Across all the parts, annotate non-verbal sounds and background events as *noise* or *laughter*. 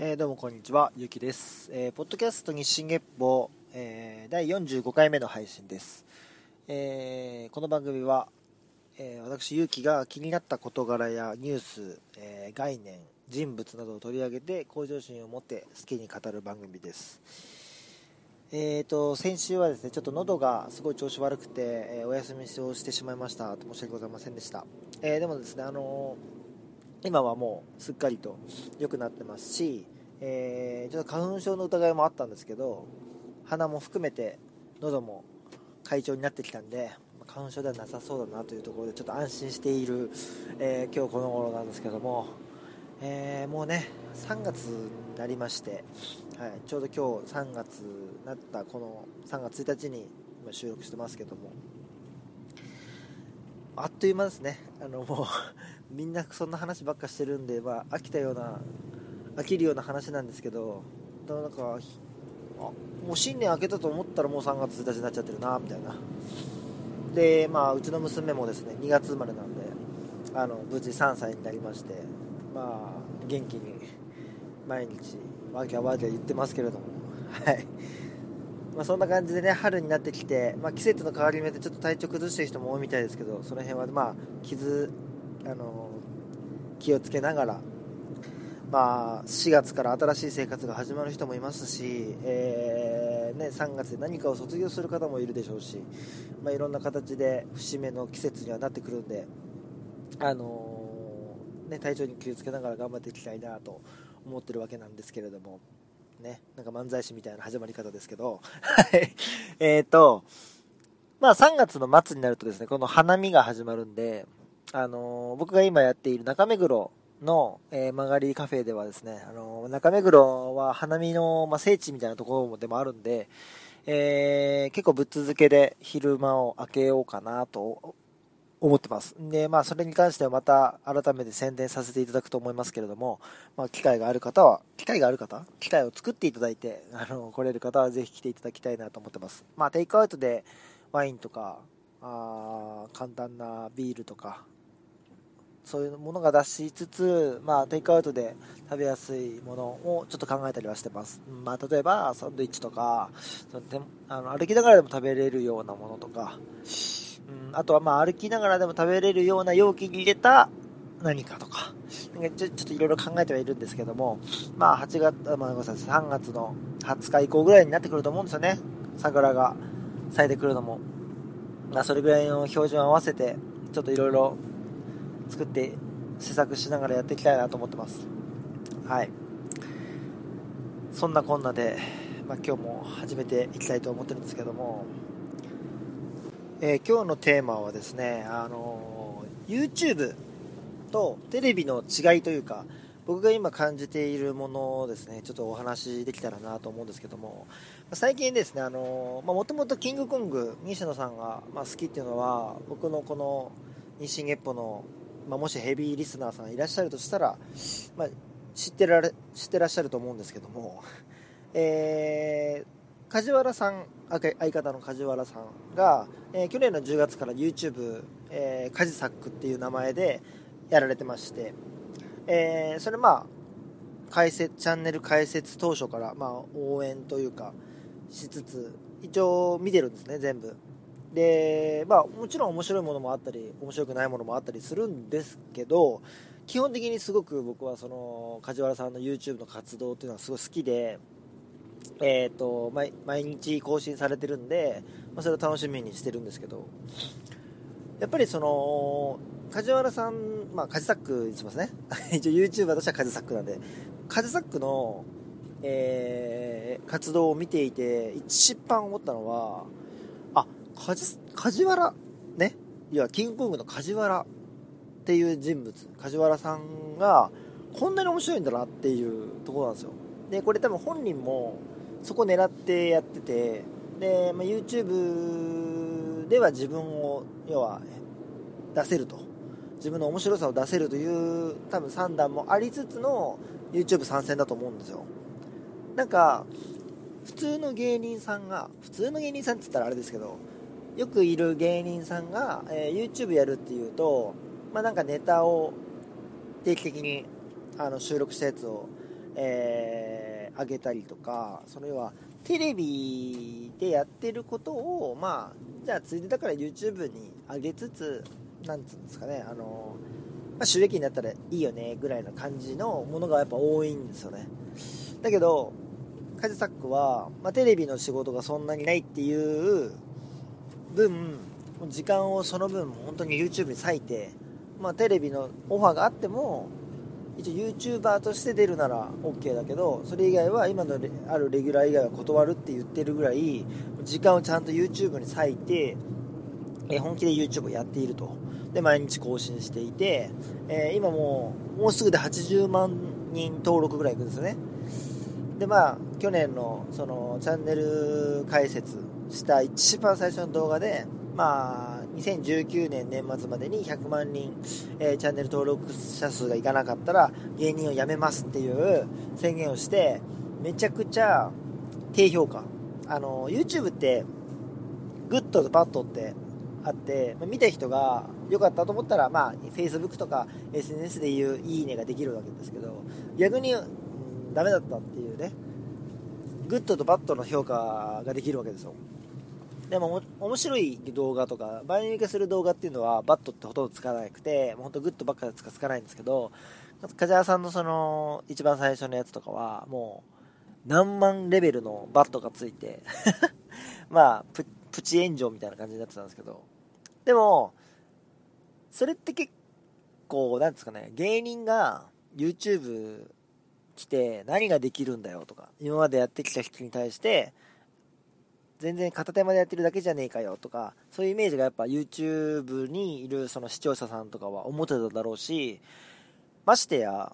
えー、どうもこんにちは、ゆきです。えー、ポッドキャスト日進月報、えー、第45回目の配信です。えー、この番組は、え、私、ゆきが気になった事柄やニュース、え、概念、人物などを取り上げて向上心を持って好きに語る番組です。えーと、先週はですね、ちょっと喉がすごい調子悪くて、え、お休みをしてしまいました。申し訳ございませんでした。え、でもですね、あの今はもうすっかりと良くなってますし、えー、ちょっと花粉症の疑いもあったんですけど鼻も含めて喉も快調になってきたんで花粉症ではなさそうだなというところでちょっと安心している、えー、今日この頃なんですけども、えー、もうね3月になりまして、はい、ちょうど今日3月なったこの3月1日に今収録してますけどもあっという間ですね。あのもうみんなそんな話ばっかしてるんで、まあ、飽きたような飽きるような話なんですけどだからなんかあもう新年明けたと思ったらもう3月1日になっちゃってるなみたいな。でまあうちの娘もですね2月生まれなんであの無事3歳になりましてまあ元気に毎日わけゃわけゃ言ってますけれども。はい。まあ、そんな感じでね春になってきて、まあ、季節の変わり目でちょっと体調崩してる人も多いみたいですけどその辺はまあ傷あの気をつけながら、まあ、4月から新しい生活が始まる人もいますし、えー、ね、3月で何かを卒業する方もいるでしょうし、まあ、いろんな形で節目の季節にはなってくるんで、あのね、体調に気をつけながら頑張っていきたいなと思ってるわけなんですけれども。ね、なんか漫才師みたいな始まり方ですけど、はい。えっと、まあ3月の末になるとですね、この花見が始まるんで、あの、僕が今やっている中目黒の、えー、曲がりカフェではですね、あの、中目黒は花見の、まあ、聖地みたいなところでもあるんで、えー、結構ぶっ続けで昼間を明けようかなと思ってます。で、まあ、それに関してはまた改めて宣伝させていただくと思いますけれども、まあ、機会がある方は、機会がある方？機会を作っていただいて、あの、来れる方はぜひ来ていただきたいなと思ってます。まあ、テイクアウトでワインとか、あ簡単なビールとか、そういうものが出しつつ、まあ、テイクアウトで食べやすいものをちょっと考えたりはしてます。まあ、例えば、サンドイッチとか、そのあの歩きながらでも食べれるようなものとか、うん、あとはまあ歩きながらでも食べれるような容器に入れた何かとか、ちょちょっといろいろ考えてはいるんですけども、まあ8月、まあ、ごめんなさい、3月の20日以降ぐらいになってくると思うんですよね。桜が咲いてくるのも。まあ、それぐらいの標準を合わせて、ちょっといろいろ作って試作しながらやっていきたいなと思ってます。はい。そんなこんなで、まあ、今日も始めていきたいと思ってるんですけども、えー、今日のテーマはですねあの YouTube とテレビの違いというか僕が今感じているものをですねちょっとお話しできたらなと思うんですけども。最近ですねもともとキングコング西野さんが、ま、好きっていうのは僕のこの日進月歩のまあ、もしヘビーリスナーさんいらっしゃるとしたら、まあ、知ってられ知ってらっしゃると思うんですけども、*laughs* えー、梶原さん相方の梶原さんが、えー、去年の10月から YouTube、えー、カジサックっていう名前でやられてまして、えー、それまあ解説チャンネル開設当初から、まあ、応援というかしつつ一応見てるんですね全部。で、まあ、もちろん面白いものもあったり、面白くないものもあったりするんですけど、基本的にすごく僕はその、梶原さんの YouTube の活動っていうのはすごい好きで、え、ー、と、毎毎日更新されてるんで、まあ、それを楽しみにしてるんですけど、やっぱりその、梶原さん、まあ、カジサックにしますね。*laughs* 一応 YouTuber としてはカジサックなんで、カジサックの、えー、活動を見ていて、一番思ったのは、梶原、ね、いや、キングコングの梶原っていう人物、梶原さんが、こんなに面白いんだなっていうところなんですよ。で、これ多分本人も、そこ狙ってやってて、で、まあ、YouTube では自分を、要は、出せると。自分の面白さを出せるという、多分算段もありつつの YouTube 参戦だと思うんですよ。なんか、普通の芸人さんが、普通の芸人さんって言ったらあれですけど、よくいる芸人さんが、えー、YouTube やるっていうと、まあ、なんかネタを定期的にあの収録したやつを、えー、上げたりとかそれはテレビでやってることをまあじゃあついでだから YouTube に上げつつなんつうんですかねあの、まあ、収益になったらいいよねぐらいの感じのものがやっぱ多いんですよね。だけどカジサックは、まあ、テレビの仕事がそんなにないっていう分時間をその分本当に YouTube に割いて、まあ、テレビのオファーがあっても一応 YouTuber として出るなら OK だけどそれ以外は今のあるレギュラー以外は断るって言ってるぐらい時間をちゃんと YouTube に割いて、え本気で YouTube をやっていると。で毎日更新していて、えー、今もうもうすぐで80万人登録ぐらいいくんですよね。でまあ去年のそのチャンネル解説した一番最初の動画でまあ、2019年年末までに100万人、えー、チャンネル登録者数がいかなかったら芸人を辞めますっていう宣言をしてめちゃくちゃ低評価。あの YouTube ってグッドとバッドってあって、まあ、見た人が良かったと思ったら、まあ、Facebook とか SNS でいういいねができるわけですけど逆に、うん、ダメだったっていうねグッドとバッドの評価ができるわけですよ。でも面白い動画とかバイラル化する動画っていうのはバッドってほとんどつかなくて本当グッドばっかりしかつかないんですけど梶原さんのその一番最初のやつとかはもう何万レベルのバッドがついて *laughs* まあププチ炎上みたいな感じになってたんですけど。でもそれって結構なんですかね芸人が YouTube 来て何ができるんだよとか今までやってきた人に対して全然片手間でやってるだけじゃねえかよとかそういうイメージがやっぱ YouTube にいるその視聴者さんとかは思ってただろうしましてや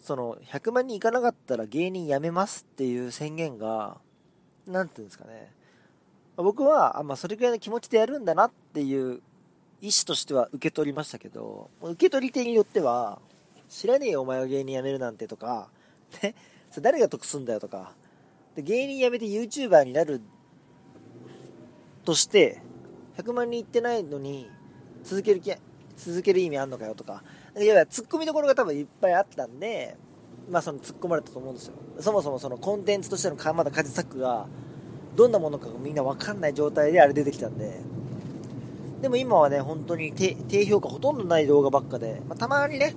その100万人いかなかったら芸人辞めますっていう宣言が何て言うんですかね。僕はあ、まあ、それぐらいの気持ちでやるんだなっていう意思としては受け取りましたけど受け取り手によっては知らねえよお前は芸人辞めるなんてとかね。それ誰が得すんだよとか。で芸人辞めて YouTuber になるとして100万人いってないのに続ける気続ける意味あんのかよとか。いや突っ込みどころが多分いっぱいあったんでまあその突っ込まれたと思うんですよ。そもそもそのコンテンツとしてのまだ家事作がどんなものかがみんな分かんない状態であれ出てきたんで。でも今はね本当に低評価ほとんどない動画ばっかで、まあ、たまにね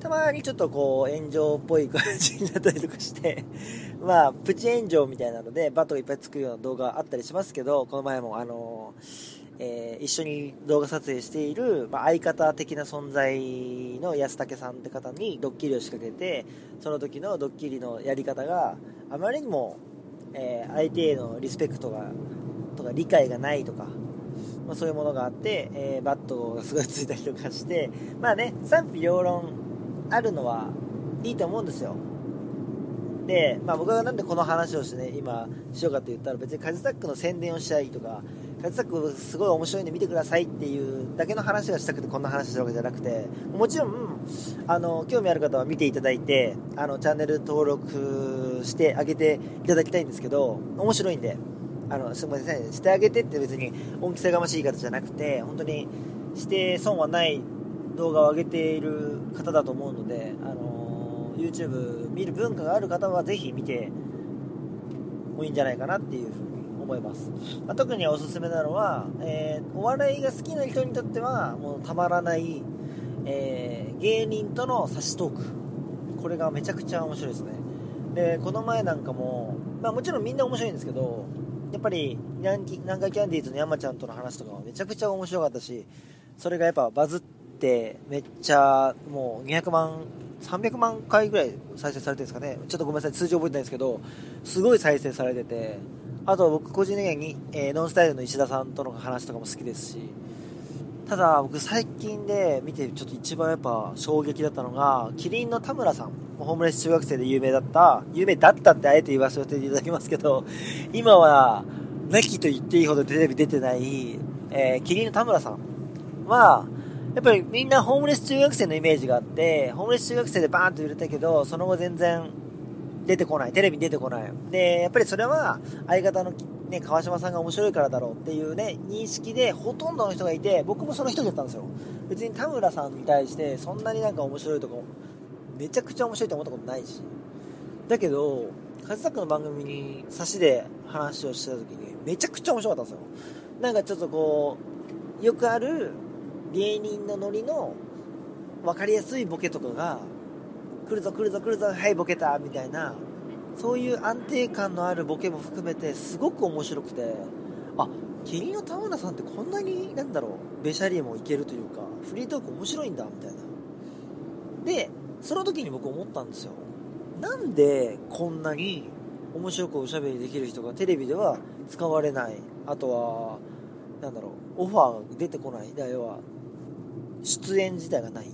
たまにちょっとこう炎上っぽい感じになったりとかして *laughs* まあプチ炎上みたいなのでバトがいっぱいつくような動画あったりしますけどこの前もあのえー、一緒に動画撮影している、まあ、相方的な存在の安武さんって方にドッキリを仕掛けてその時のドッキリのやり方があまりにも、え、相手へのリスペクトがとか理解がないとか、ま、そういうものがあって、えー、バットがすごいついたりとかしてまあね賛否両論あるのはいいと思うんですよ。で、まあ、僕がなんでこの話をしてね今しようかって言ったら別にカジサックの宣伝をしたいとかカジサックすごい面白いんで見てくださいっていうだけの話がしたくてこんな話してるわけじゃなくてもちろんあの興味ある方は見ていただいてあのチャンネル登録してあげていただきたいんですけど面白いんであのすみませんしてあげてって別に恩着せがましい言い方じゃなくて本当にして損はない動画を上げている方だと思うので、あの YouTube 見る文化がある方はぜひ見てもいいんじゃないかなっていうふうに思います、まあ、特におすすめなのは、えー、お笑いが好きな人にとってはもうたまらない、えー、芸人との差しトーク。これがめちゃくちゃ面白いですね。でこの前なんかも、まあ、もちろんみんな面白いんですけどやっぱり南海キャンディーズの山ちゃんとの話とかはめちゃくちゃ面白かったしそれがやっぱバズってってめっちゃもう200万300万回ぐらい再生されてるんですかね。ちょっとごめんなさい通常覚えてないんですけどすごい再生されててあと僕個人的に、えー、ノンスタイルの石田さんとの話とかも好きですしただ僕最近で見てちょっと一番やっぱ衝撃だったのがキリンの田村さんホームレス中学生で有名だった有名だったってあえて言わせていただきますけど今は亡きと言っていいほどテレビ出てない、えー、キリンの田村さんはやっぱりみんなホームレス中学生のイメージがあって、ホームレス中学生でバーンと売れたけど、その後全然出てこない。テレビに出てこない。で、やっぱりそれは相方のね、川島さんが面白いからだろうっていうね、認識でほとんどの人がいて、僕もその人だったんですよ。別に田村さんに対してそんなになんか面白いとか、めちゃくちゃ面白いと思ったことないし。だけど和作の番組に差しで話をしてた時にめちゃくちゃ面白かったんですよなんかちょっとこうよくある芸人のノリの分かりやすいボケとかが来るぞ来るぞ来るぞはいボケたみたいなそういう安定感のあるボケも含めてすごく面白くてあキリンの田村さんってこんなになんだろうべしゃりもいけるというかフリートーク面白いんだみたいな。でその時に僕思ったんですよ。なんでこんなに面白くおしゃべりできる人がテレビでは使われない。あとはなんだろうオファーが出てこない。要は出演自体がない。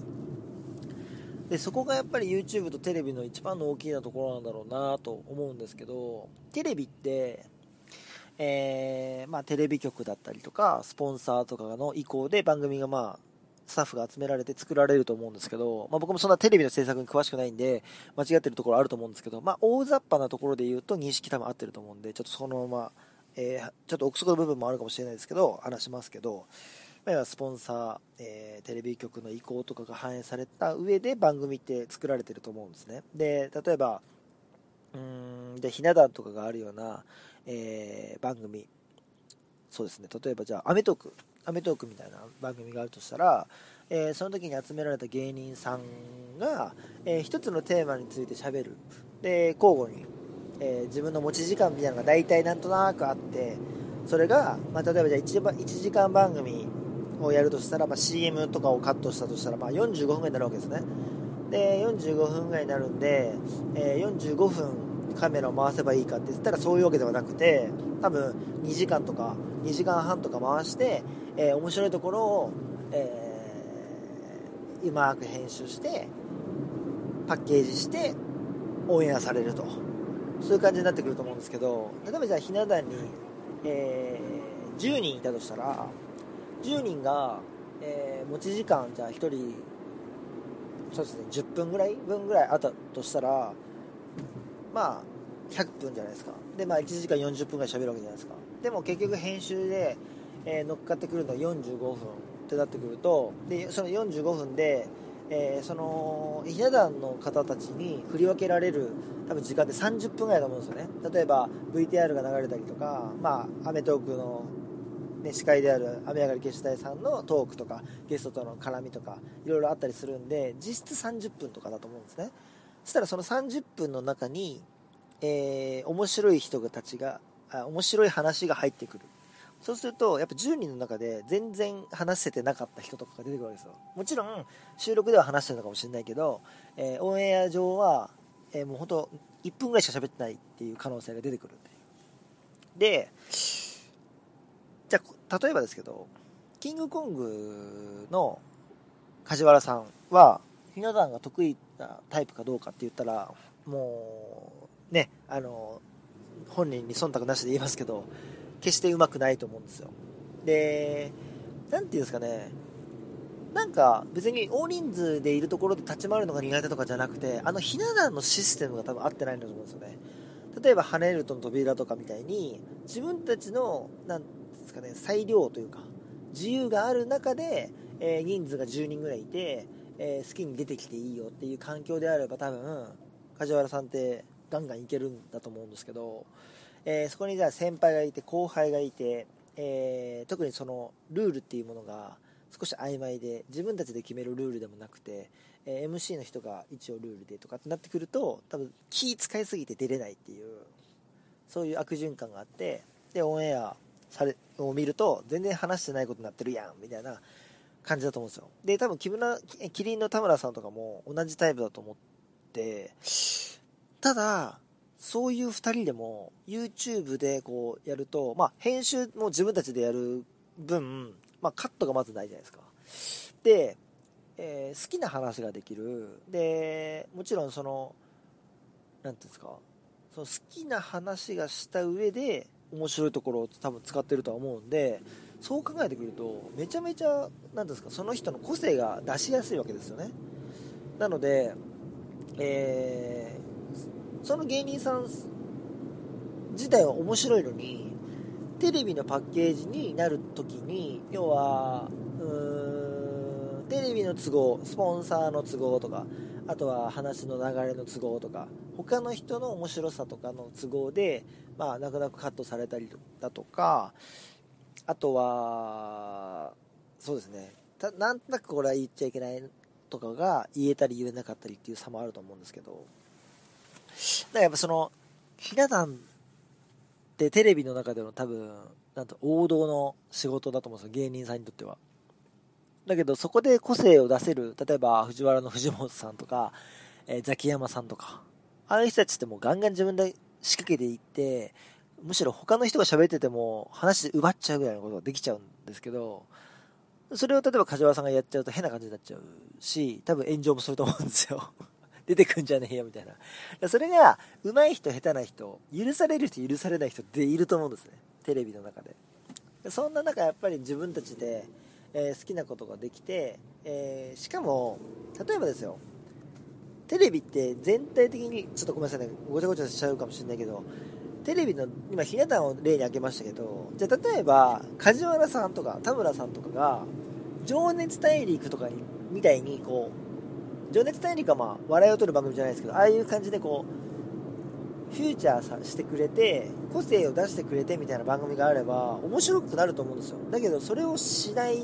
でそこがやっぱり YouTube とテレビの一番の大きなところなんだろうなと思うんですけどテレビって、えー、まあ、テレビ局だったりとかスポンサーとかの意向で番組がまあスタッフが集められて作られると思うんですけど、まあ、僕もそんなテレビの制作に詳しくないんで間違ってるところあると思うんですけど、まあ、大雑把なところで言うと認識多分合ってると思うんでちょっとそのまま、えー、ちょっと憶測の部分もあるかもしれないですけど話しますけどまあ、スポンサー、えー、テレビ局の意向とかが反映された上で番組って作られてると思うんですね。で、例えば、うん、で、ひな壇とかがあるような、えー、番組、そうですね、例えばじゃあ、アメトーク、アメトークみたいな番組があるとしたら、えー、その時に集められた芸人さんが、えー、一つのテーマについてしゃべる。で、交互に、えー、自分の持ち時間みたいなのが大体なんとなくあって、それが、まあ、例えばじゃあ 1, 1時間番組をやるとしたら、まあ、CM とかをカットしたとしたら、まあ、45分ぐらいになるわけですね。で45分ぐらいになるんで、えー、45分カメラを回せばいいかって言ったらそういうわけではなくて多分2時間とか2時間半とか回して、えー、面白いところを、えー、うまく編集してパッケージしてオンエアされると。そういう感じになってくると思うんですけど例えばじゃあひな壇に、えー、10人いたとしたら10人が、えー、持ち時間じゃあ1人そうですね10分ぐらい分ぐらいあったとしたらまあ100分じゃないですか。でまあ1時間40分ぐらい喋るわけじゃないですか。でも結局編集で、えー、乗っかってくるのは45分ってなってくるとでその45分で、えー、そのひな壇の方たちに振り分けられる多分時間って30分ぐらいだと思うんですよね。例えば VTR が流れたりとかまあアメトーークのね、司会である雨上がり決死隊さんのトークとかゲストとの絡みとかいろいろあったりするんで実質30分とかだと思うんですね。そしたらその30分の中に、えー、面白い人たちがあ面白い話が入ってくる。そうするとやっぱ10人の中で全然話せてなかった人とかが出てくるわけですよ。もちろん収録では話してるのかもしれないけど、えー、オンエア上は、えー、もう本当1分ぐらいしか喋ってないっていう可能性が出てくるでじゃあ例えばですけどキングコングの梶原さんはひな壇が得意なタイプかどうかって言ったらもうねあの本人に忖度なしで言いますけど決してうまくないと思うんですよ。で何て言うんですかねなんか別に大人数でいるところで立ち回るのが苦手とかじゃなくてあのひな壇のシステムが多分合ってないんだと思うんですよね。例えばハネルトの扉とかみたいに自分たちのなんですかね裁量というか自由がある中で、えー、人数が10人ぐらいいて、えー、好きに出てきていいよっていう環境であれば多分梶原さんってガンガンいけるんだと思うんですけど、えー、そこにじゃあ先輩がいて後輩がいて、え特にそのルールっていうものが少し曖昧で自分たちで決めるルールでもなくて、え MC の人が一応ルールでとかってなってくると多分気使いすぎて出れないっていうそういう悪循環があってでオンエアされを見ると全然話してないことになってるやんみたいな感じだと思うんですよ。で多分木村キリンの田村さんとかも同じタイプだと思ってただそういう2人でも YouTube でこうやると、まあ、編集も自分たちでやる分、まあ、カットがまずないじゃないですか。で、えー、好きな話ができる。でもちろんその何ていうんですかその好きな話がした上で面白いところを多分使ってるとは思うんでそう考えてくるとめちゃめちゃ何ですかその人の個性が出しやすいわけですよね。なので、えー、その芸人さん自体は面白いのにテレビのパッケージになる時に要はうーんテレビの都合スポンサーの都合とかあとは話の流れの都合とか他の人の面白さとかの都合で、まあ、泣く泣くカットされたりだとかあとはそうですね。たなんとなくこれは言っちゃいけないとかが言えたり言えなかったりっていう差もあると思うんですけど。だからやっぱそのひな壇ってテレビの中での多分なんと王道の仕事だと思うんですよ芸人さんにとっては。だけどそこで個性を出せる例えば藤原の藤本さんとか、えー、ザキヤマさんとかああいう人たちってもうガンガン自分で仕掛けていってむしろ他の人が喋ってても話奪っちゃうぐらいのことができちゃうんですけどそれを例えば梶原さんがやっちゃうと変な感じになっちゃうし多分炎上もすると思うんですよ。*laughs* 出てくんじゃねえよみたいな。それが上手い人下手な人許される人許されない人っていると思うんですね。テレビの中で。そんな中やっぱり自分たちで、えー、好きなことができて、えー、しかも例えばですよテレビって全体的にちょっとごめんなさいねごちゃごちゃしちゃうかもしれないけどテレビの今ひな壇を例に挙げましたけどじゃあ例えば梶原さんとか田村さんとかが「情熱大陸」とかにみたいにこう情熱大陸はまあ笑いを取る番組じゃないですけどああいう感じでこうフューチャーさしてくれて個性を出してくれてみたいな番組があれば面白くなると思うんですよ。だけどそれをしない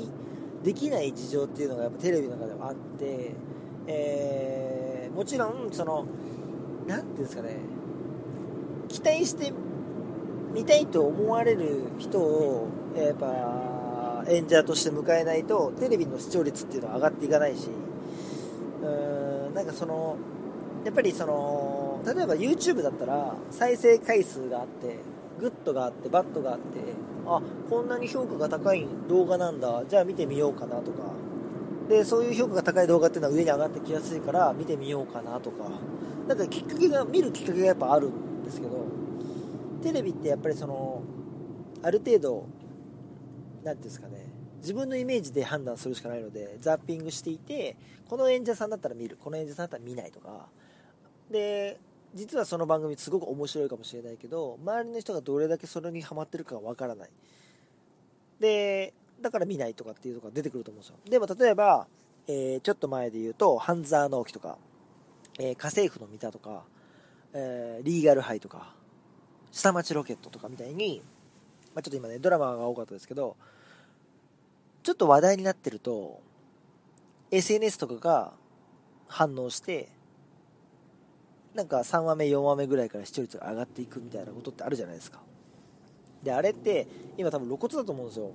できない事情っていうのがやっぱテレビの中ではあって、えー、もちろんその何ていうんですかね期待して見たいと思われる人をやっぱ演者として迎えないとテレビの視聴率っていうのは上がっていかないしうーんなんかそのやっぱりその例えば YouTube だったら再生回数があってグッドがあってバッドがあってあこんなに評価が高い動画なんだ。じゃあ見てみようかなとか。でそういう評価が高い動画っていうのは上に上がってきやすいから見てみようかなとか。なんかきっかけが見るきっかけがやっぱあるんですけどテレビってやっぱりそのある程度何ていうんですかね。自分のイメージで判断するしかないのでザッピングしていてこの演者さんだったら見る。この演者さんだったら見ないとか。で実はその番組すごく面白いかもしれないけど周りの人がどれだけそれにハマってるかがわからない。でだから見ないとかっていうとこが出てくると思うんですよ。でも例えば、えー、ちょっと前で言うと半沢直樹とか、えー、家政婦の三田とか、えー、リーガルハイとか下町ロケットとかみたいに、まあ、ちょっと今ねドラマが多かったですけどちょっと話題になってると SNS とかが反応してなんか3話目4話目ぐらいから視聴率が上がっていくみたいなことってあるじゃないですか。であれって今多分露骨だと思うんですよ。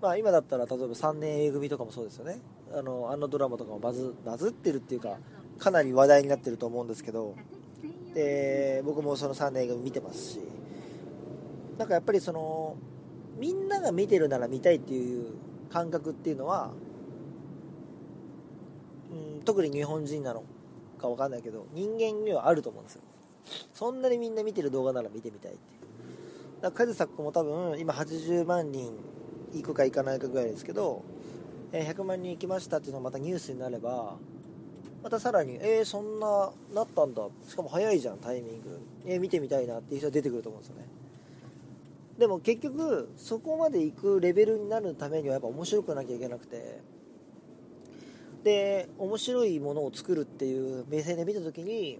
まあ今だったら例えば3年 A 組とかもそうですよね。あのあのドラマとかもバズバズってるっていうかかなり話題になってると思うんですけど。で僕もその3年 A 組見てますし。なんかやっぱりそのみんなが見てるなら見たいっていう感覚っていうのは、うん、特に日本人なの。か分かんないけど人間にはあると思うんですよ。そんなにみんな見てる動画なら見てみたいっていう。だからカズサックも多分今80万人行くか行かないかぐらいですけど100万人行きましたっていうのがまたニュースになればまたさらにえー、そんななったんだ。しかも早いじゃんタイミング。えー、見てみたいなっていう人が出てくると思うんですよね。でも結局そこまで行くレベルになるためにはやっぱ面白くなきゃいけなくて。で面白いものを作るっていう目線で見た時に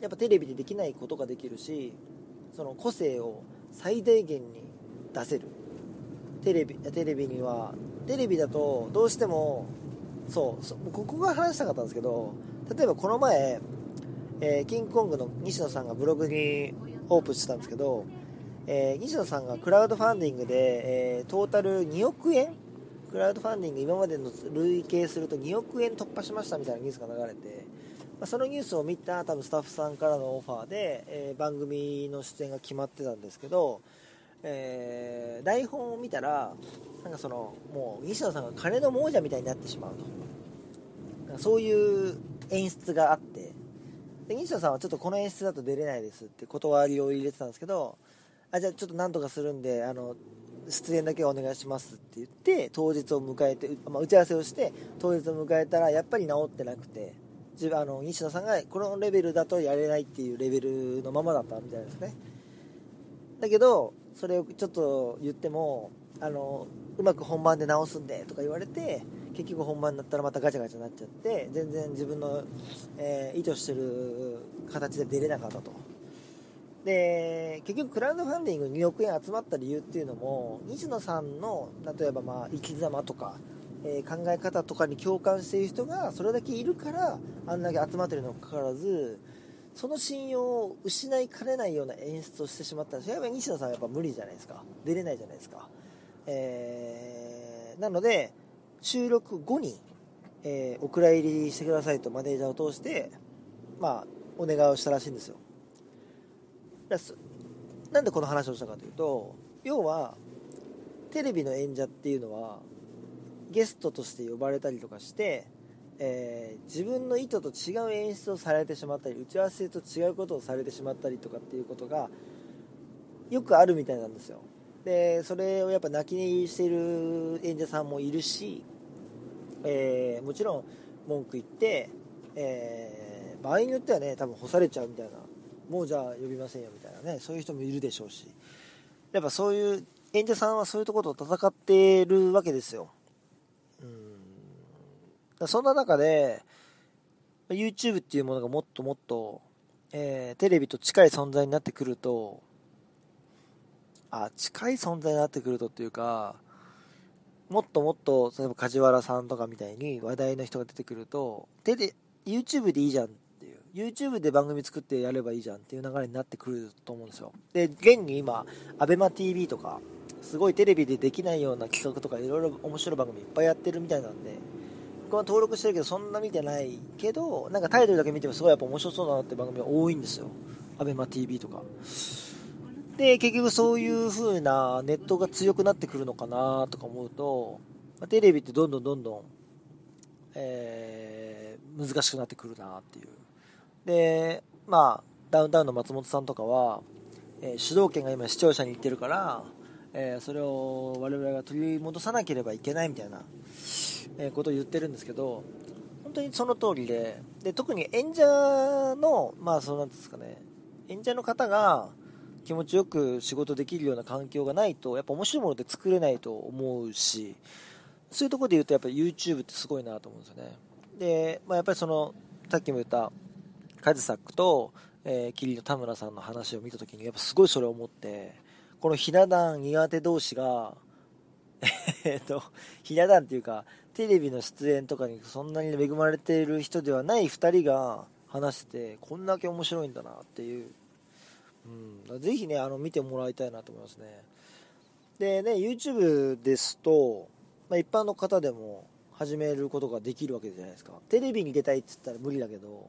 やっぱテレビでできないことができるしその個性を最大限に出せる。テレビテレビにはテレビだとどうしてもそうここが話したかったんですけど例えばこの前、えー、キングコングの西野さんがブログにオープンしてたんですけど、えー、西野さんがクラウドファンディングで、えー、トータル2億円クラウドファンディング今までの累計すると2億円突破しましたみたいなニュースが流れて、まあ、そのニュースを見た多分スタッフさんからのオファーで、えー、番組の出演が決まってたんですけど、えー、台本を見たらなんかそのもう西野さんが金の亡者みたいになってしまうと。そういう演出があってで西野さんはちょっとこの演出だと出れないですって断りを入れてたんですけどあじゃあちょっとなんとかするんであの出演だけお願いしますって言って当日を迎えて、まあ、打ち合わせをして当日を迎えたらやっぱり治ってなくて自分あの西野さんがこのレベルだとやれないっていうレベルのままだったみたいですね。だけどそれをちょっと言ってもあのうまく本番で直すんでとか言われて結局本番になったらまたガチャガチャになっちゃって全然自分の、えー、意図してる形で出れなかったと。で結局クラウドファンディング2億円集まった理由っていうのも西野さんの例えばまあ生き様とか、えー、考え方とかに共感している人がそれだけいるからあんだけ集まってるにもかかわらずその信用を失いかねないような演出をしてしまったんですやっぱり西野さんはやっぱ無理じゃないですか。出れないじゃないですか、えー、なので収録後に、えー、お蔵入りしてくださいとマネージャーを通してまあお願いをしたらしいんですよ。なんでこの話をしたかというと要はテレビの演者っていうのはゲストとして呼ばれたりとかしてえー、自分の意図と違う演出をされてしまったり打ち合わせと違うことをされてしまったりとかっていうことがよくあるみたいなんですよ。でそれをやっぱ泣き寝入りしている演者さんもいるし、えー、もちろん文句言って、えー、場合によってはね多分干されちゃうみたいなもうじゃあ呼びませんよみたいなねそういう人もいるでしょうし。やっぱそういう演者さんはそういうところと戦ってるわけですよ。うん。そんな中で、YouTube っていうものがもっともっと、えー、テレビと近い存在になってくると、あ、近い存在になってくるとっていうか、もっともっと、例えば梶原さんとかみたいに話題の人が出てくると、テレ、YouTube でいいじゃん、YouTube で番組作ってやればいいじゃんっていう流れになってくると思うんですよ。で、現に今、ABEMATV とか、すごいテレビでできないような企画とかいろいろ面白い番組いっぱいやってるみたいなんで、僕は登録してるけどそんな見てないけどなんかタイトルだけ見てもすごいやっぱ面白そうだなって番組が多いんですよ。ABEMATV とか。で結局そういう風なネットが強くなってくるのかなとか思うとテレビってどんどんどんどん、えー、難しくなってくるなっていう。でまあダウンタウンの松本さんとかは、えー、主導権が今視聴者に行ってるから、えー、それを我々が取り戻さなければいけないみたいなえことを言ってるんですけど本当にその通りでで特に演者のまあそうなんですかね演者の方が気持ちよく仕事できるような環境がないとやっぱ面白いものって作れないと思うしそういうところで言うとやっぱ YouTube ってすごいなと思うんですよね。で、まあ、やっぱりそのさっきも言ったカズサックと、えー、キリの田村さんの話を見た時にやっぱすごいそれを思ってこのひな壇苦手同士が *laughs* えっとひな壇っていうかテレビの出演とかにそんなに恵まれている人ではない2人が話しててこんだけ面白いんだなっていう、うん、ぜひねあの見てもらいたいなと思いますね。でね YouTube ですと、まあ、一般の方でも始めることができるわけじゃないですか。テレビに出たいって言ったら無理だけど、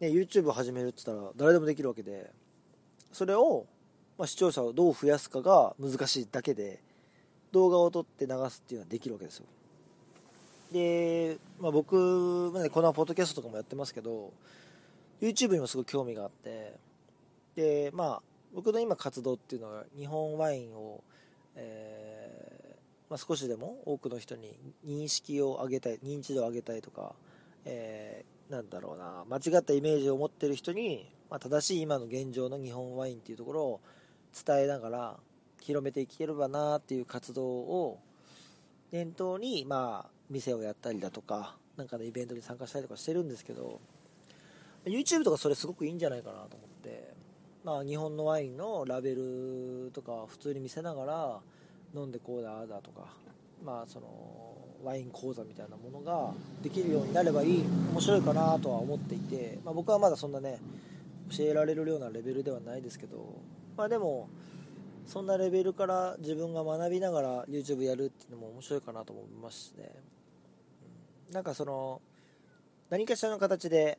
ね、YouTube 始めるって言ったら誰でもできるわけでそれを、まあ、視聴者をどう増やすかが難しいだけで動画を撮って流すっていうのはできるわけですよ。で、まあ、僕、まあね、このポッドキャストとかもやってますけど YouTube にもすごい興味があってでまあ僕の今活動っていうのは日本ワインを、えー、まあ、少しでも多くの人に認識を上げたい認知度を上げたいとか、えー、なんだろうな間違ったイメージを持ってる人に、まあ、正しい今の現状の日本ワインっていうところを伝えながら広めていければなっていう活動を念頭に、まあ、店をやったりだとかなんかのイベントに参加したりとかしてるんですけど YouTube とかそれすごくいいんじゃないかなと思って、まあ、日本のワインのラベルとか普通に見せながら飲んでこうだあだとか、まあ、そのワイン講座みたいなものができるようになればいい面白いかなとは思っていて、まあ、僕はまだそんなね教えられるようなレベルではないですけど、まあ、でもそんなレベルから自分が学びながら YouTube やるっていうのも面白いかなと思いますしね、うん、なんかその何かしらの形で、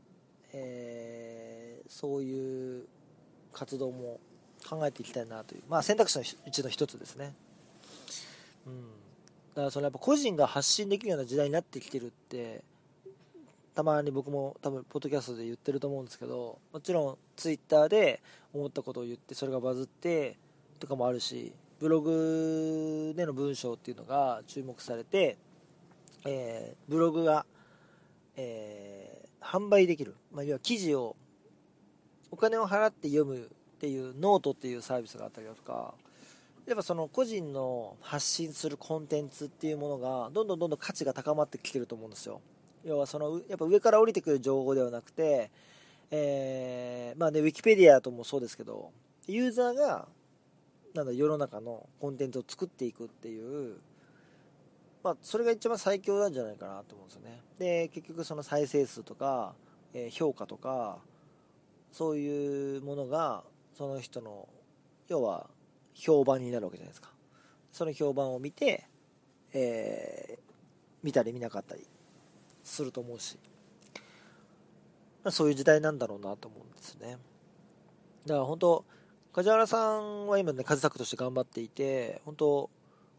えー、そういう活動も考えていきたいなという、まあ、選択肢のうちの一つですね、うん、だからそのやっぱ個人が発信できるような時代になってきてるってたまに僕も多分ポッドキャストで言ってると思うんですけどもちろん Twitter で思ったことを言ってそれがバズってとかもあるしブログでの文章っていうのが注目されて、えー、ブログが、えー、販売できる、まあ、要は記事をお金を払って読むっていうノートっていうサービスがあったりだとかやっぱその個人の発信するコンテンツっていうものがどんどんどんどん価値が高まってきてると思うんですよ。要はそのやっぱ上から降りてくる情報ではなくて、えー、まあねウィキペディアともそうですけどユーザーがなんだ世の中のコンテンツを作っていくっていうまあそれが一番最強なんじゃないかなと思うんですよね。で結局その再生数とか、えー、評価とかそういうものがその人の要は評判になるわけじゃないですか。その評判を見て、えー、見たり見なかったりすると思うし。そういう時代なんだろうなと思うんですね。だから本当梶原さんは今ね風作として頑張っていて本当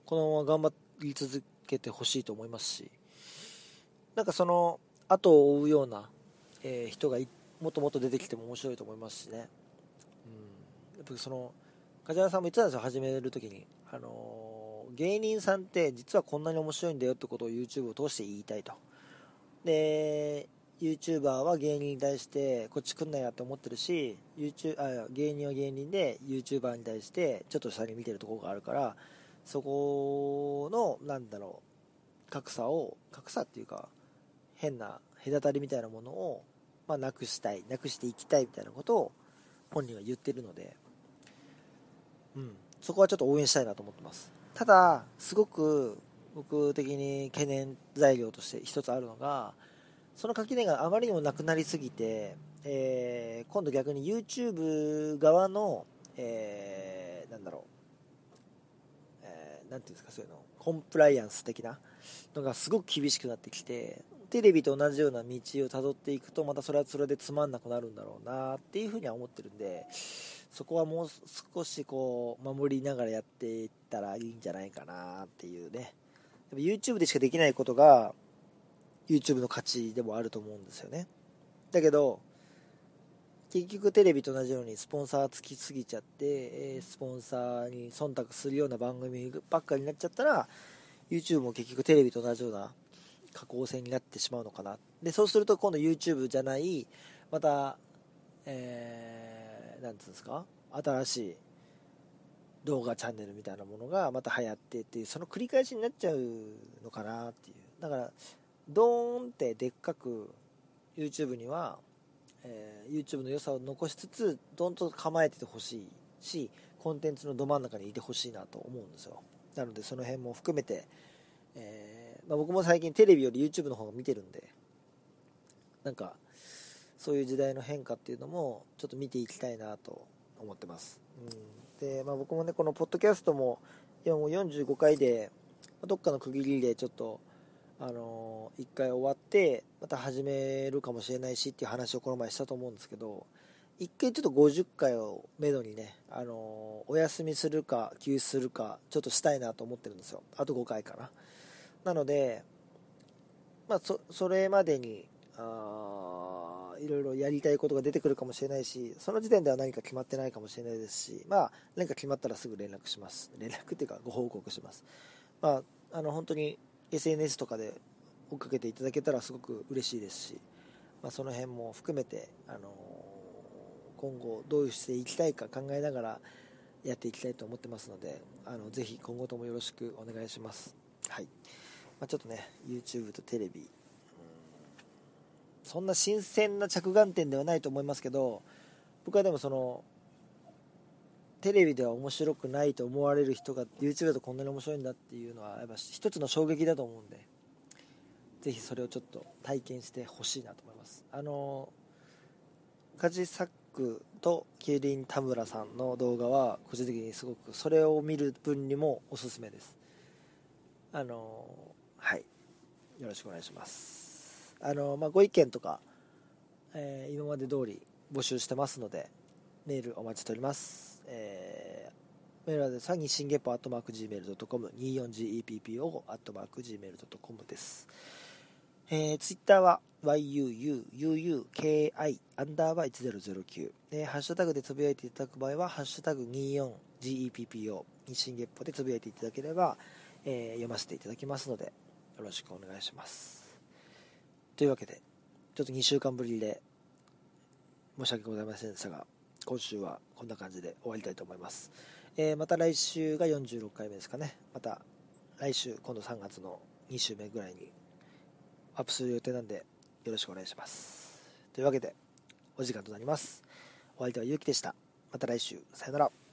このまま頑張り続けてほしいと思いますし。なんかその後を追うような、えー、人がもっともっと出てきても面白いと思いますしね、うん、やっぱりその梶原さんも言ってたんですよ始める時に。あのー、芸人さんって実はこんなに面白いんだよってことを YouTube を通して言いたいと。で YouTuber は芸人に対してこっち来んなやって思ってるし YouTube あ芸人は芸人で YouTuber に対してちょっと下に見てるところがあるからそこのなんだろう格差を格差っていうか変な隔たりみたいなものを、まあ、なくしたいなくしていきたいみたいなことを本人は言ってるので。うん、そこはちょっと応援したいなと思ってます。ただ、すごく僕的に懸念材料として一つあるのが、その垣根があまりにもなくなりすぎて、えー、今度逆に YouTube 側の、えー、なんだろう、えー、なんていうんですか、そういうの、コンプライアンス的なのがすごく厳しくなってきて、テレビと同じような道をたどっていくと、またそれはそれでつまんなくなるんだろうなっていうふうには思ってるんで、そこはもう少しこう守りながらやっていったらいいんじゃないかなっていうね。YouTube でしかできないことが YouTube の価値でもあると思うんですよね。だけど結局テレビと同じようにスポンサーつきすぎちゃってスポンサーに忖度するような番組ばっかりになっちゃったら YouTube も結局テレビと同じような加工線になってしまうのかな。でそうすると今度 YouTube じゃないまた、えーなんつうんですか？新しい動画チャンネルみたいなものがまた流行ってっていうその繰り返しになっちゃうのかなっていう。だからドーンってでっかく YouTube には、えー、YouTube の良さを残しつつどんと構えててほしいしコンテンツのど真ん中にいてほしいなと思うんですよ。なのでその辺も含めて、えー、まあ、僕も最近テレビより YouTube の方が見てるんでなんかそういう時代の変化っていうのもちょっと見ていきたいなと思ってます、うん、で、まあ、僕もねこのポッドキャストも今もう45回でどっかの区切りでちょっとあの、1回終わってまた始めるかもしれないしっていう話をこの前したと思うんですけど1回ちょっと50回をめどにね、あの、お休みするか休止するかちょっとしたいなと思ってるんですよ。あと5回かな。なのでまあそそれまでにあいろいろやりたいことが出てくるかもしれないし、その時点では何か決まってないかもしれないですし、まあ、何か決まったらすぐ連絡します。連絡っていうか、ご報告します。まあ、あの、本当に SNS とかで追っかけていただけたらすごく嬉しいですし、まあ、その辺も含めて、あの今後どうしていきたいか考えながらやっていきたいと思ってますので、あのぜひ今後ともよろしくお願いします。はい。まあ、ちょっとね、YouTube とテレビ、そんな新鮮な着眼点ではないと思いますけど僕はでもそのテレビでは面白くないと思われる人が YouTube だとこんなに面白いんだっていうのはやっぱ一つの衝撃だと思うんでぜひそれをちょっと体験してほしいなと思います。あのカジサックとキリン田村さんの動画は個人的にすごくそれを見る分にもおすすめです。あのはい。よろしくお願いします。あの、まあ、ご意見とか、えー、今まで通り募集してますので、メールお待ちしております。えー、メールアドレスは日進月歩アットマーク Gmail.com、24GEPPO アットマーク Gmail.com です。えー、ツイッターは yuuuuki アンダーバー1009で、ハッシュタグでつぶやいていただく場合は、ハッシュタグ 24GEPPO 日進月歩でつぶやいていただければ、えー、読ませていただきますので、よろしくお願いします。というわけで、ちょっと2週間ぶりで申し訳ございませんでしたが、今週はこんな感じで終わりたいと思います。えー、また来週が46回目ですかね。また来週今度3月の2週目ぐらいにアップする予定なんでよろしくお願いします。というわけでお時間となります。お相手はゆうきでした。また来週。さよなら。